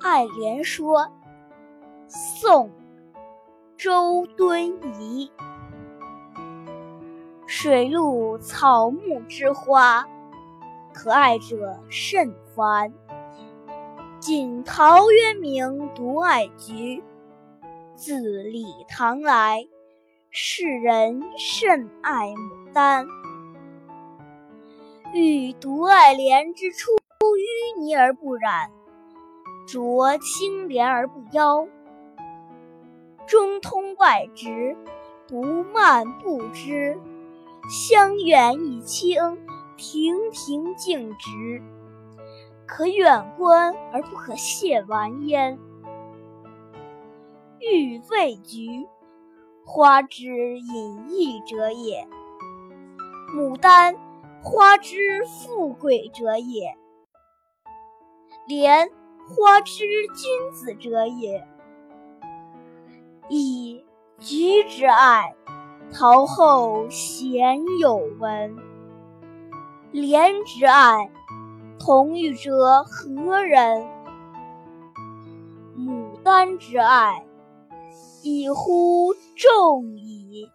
爱莲说》宋·周敦颐。水陆草木之花，可爱者甚蕃。晋陶渊明独爱菊。自李唐来，世人甚爱牡丹。欲独爱莲之出淤泥而不染，濯清涟而不妖。中通外直，不蔓不枝，香远益清，亭亭净植。可远观而不可亵玩焉。欲谓菊，花之隐逸者也；牡丹，花之富贵者也；莲，花之君子者也。以菊之爱，陶后鲜有闻；莲之爱，同予者何人？牡丹之爱，宜乎众矣。